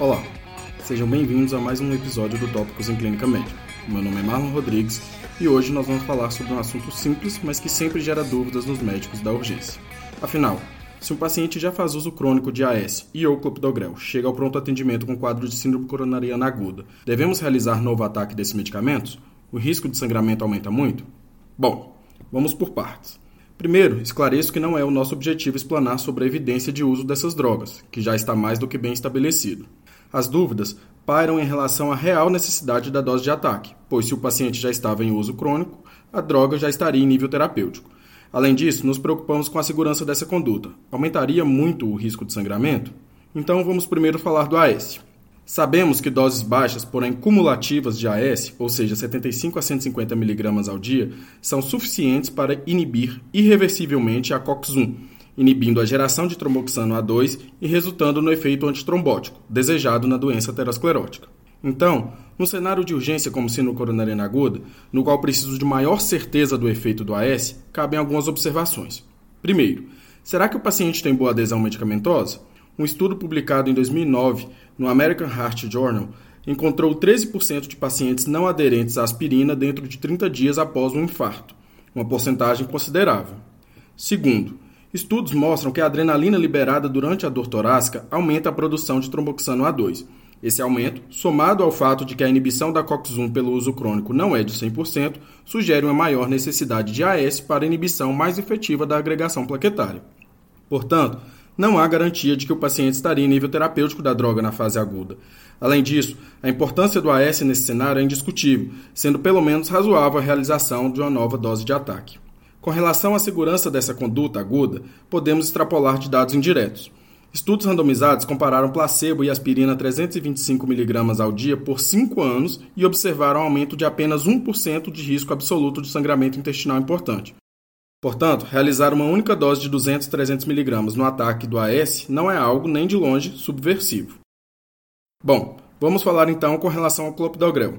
Olá, sejam bem-vindos a mais um episódio do Tópicos em Clínica Médica. Meu nome é Marlon Rodrigues e hoje nós vamos falar sobre um assunto simples, mas que sempre gera dúvidas nos médicos da urgência. Afinal, se um paciente já faz uso crônico de AS e ou clopidogrel chega ao pronto atendimento com quadro de síndrome coronariana aguda, devemos realizar novo ataque desses medicamentos? O risco de sangramento aumenta muito? Bom, vamos por partes. Primeiro, esclareço que não é o nosso objetivo explanar sobre a evidência de uso dessas drogas, que já está mais do que bem estabelecido. As dúvidas pairam em relação à real necessidade da dose de ataque, pois se o paciente já estava em uso crônico, a droga já estaria em nível terapêutico. Além disso, nos preocupamos com a segurança dessa conduta. Aumentaria muito o risco de sangramento? Então vamos primeiro falar do AS. Sabemos que doses baixas, porém cumulativas de AS, ou seja, 75 a 150 mg ao dia, são suficientes para inibir irreversivelmente a COX-1, inibindo a geração de tromboxano A2 e resultando no efeito antitrombótico, desejado na doença aterosclerótica. Então, no cenário de urgência como síndrome coronariana aguda, no qual preciso de maior certeza do efeito do AS, cabem algumas observações. Primeiro, será que o paciente tem boa adesão medicamentosa? Um estudo publicado em 2009 no American Heart Journal encontrou 13% de pacientes não aderentes à aspirina dentro de 30 dias após um infarto, uma porcentagem considerável. Segundo, estudos mostram que a adrenalina liberada durante a dor torácica aumenta a produção de tromboxano A2. Esse aumento, somado ao fato de que a inibição da COX-1 pelo uso crônico não é de 100%, sugere uma maior necessidade de AS para inibição mais efetiva da agregação plaquetária. Portanto, não há garantia de que o paciente estaria em nível terapêutico da droga na fase aguda. Além disso, a importância do AS nesse cenário é indiscutível, sendo pelo menos razoável a realização de uma nova dose de ataque. Com relação à segurança dessa conduta aguda, podemos extrapolar de dados indiretos. Estudos randomizados compararam placebo e aspirina 325 mg ao dia por 5 anos e observaram aumento de apenas 1% de risco absoluto de sangramento intestinal importante. Portanto, realizar uma única dose de 200 300 mg no ataque do AS não é algo nem de longe subversivo. Bom, vamos falar então com relação ao clopidogrel.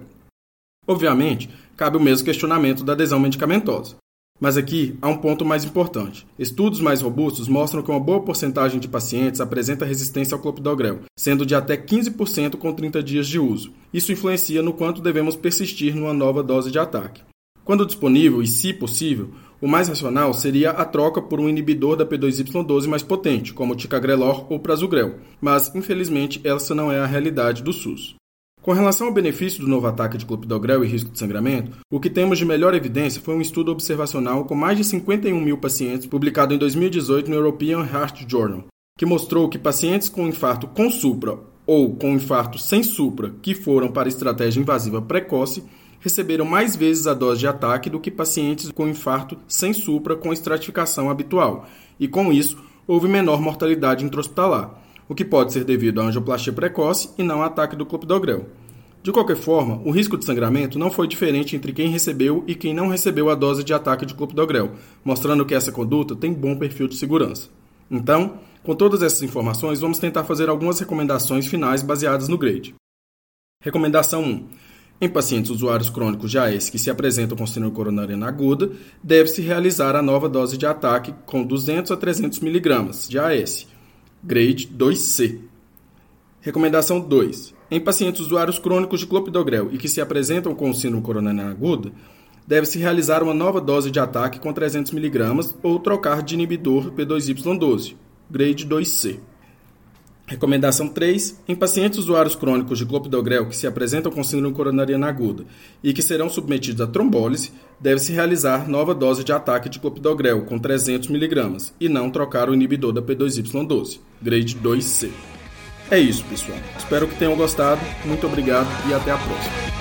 Obviamente, cabe o mesmo questionamento da adesão medicamentosa. Mas aqui há um ponto mais importante. Estudos mais robustos mostram que uma boa porcentagem de pacientes apresenta resistência ao clopidogrel, sendo de até 15% com 30 dias de uso. Isso influencia no quanto devemos persistir numa nova dose de ataque. Quando disponível e se possível, o mais racional seria a troca por um inibidor da P2Y12 mais potente, como ticagrelor ou prasugrel, mas infelizmente essa não é a realidade do SUS. Com relação ao benefício do novo ataque de clopidogrel e risco de sangramento, o que temos de melhor evidência foi um estudo observacional com mais de 51 mil pacientes publicado em 2018 no European Heart Journal, que mostrou que pacientes com infarto com supra ou com infarto sem supra que foram para estratégia invasiva precoce receberam mais vezes a dose de ataque do que pacientes com infarto sem supra com estratificação habitual, e com isso houve menor mortalidade intra-hospitalar, o que pode ser devido à angioplastia precoce e não ao ataque do clopidogrel. De qualquer forma, o risco de sangramento não foi diferente entre quem recebeu e quem não recebeu a dose de ataque de clopidogrel, mostrando que essa conduta tem bom perfil de segurança. Então, com todas essas informações, vamos tentar fazer algumas recomendações finais baseadas no grade. Recomendação 1. Em pacientes usuários crônicos de AS que se apresentam com síndrome coronariana aguda, deve-se realizar a nova dose de ataque com 200 a 300 mg de AS, grade 2C. Recomendação 2. Em pacientes usuários crônicos de clopidogrel e que se apresentam com síndrome coronariana aguda, deve-se realizar uma nova dose de ataque com 300 mg ou trocar de inibidor P2Y12, grade 2C. Recomendação 3. Em pacientes usuários crônicos de clopidogrel que se apresentam com síndrome coronariana aguda e que serão submetidos a trombólise, deve-se realizar nova dose de ataque de clopidogrel com 300 mg e não trocar o inibidor da P2Y12, grade 2C. É isso, pessoal. Espero que tenham gostado. Muito obrigado e até a próxima.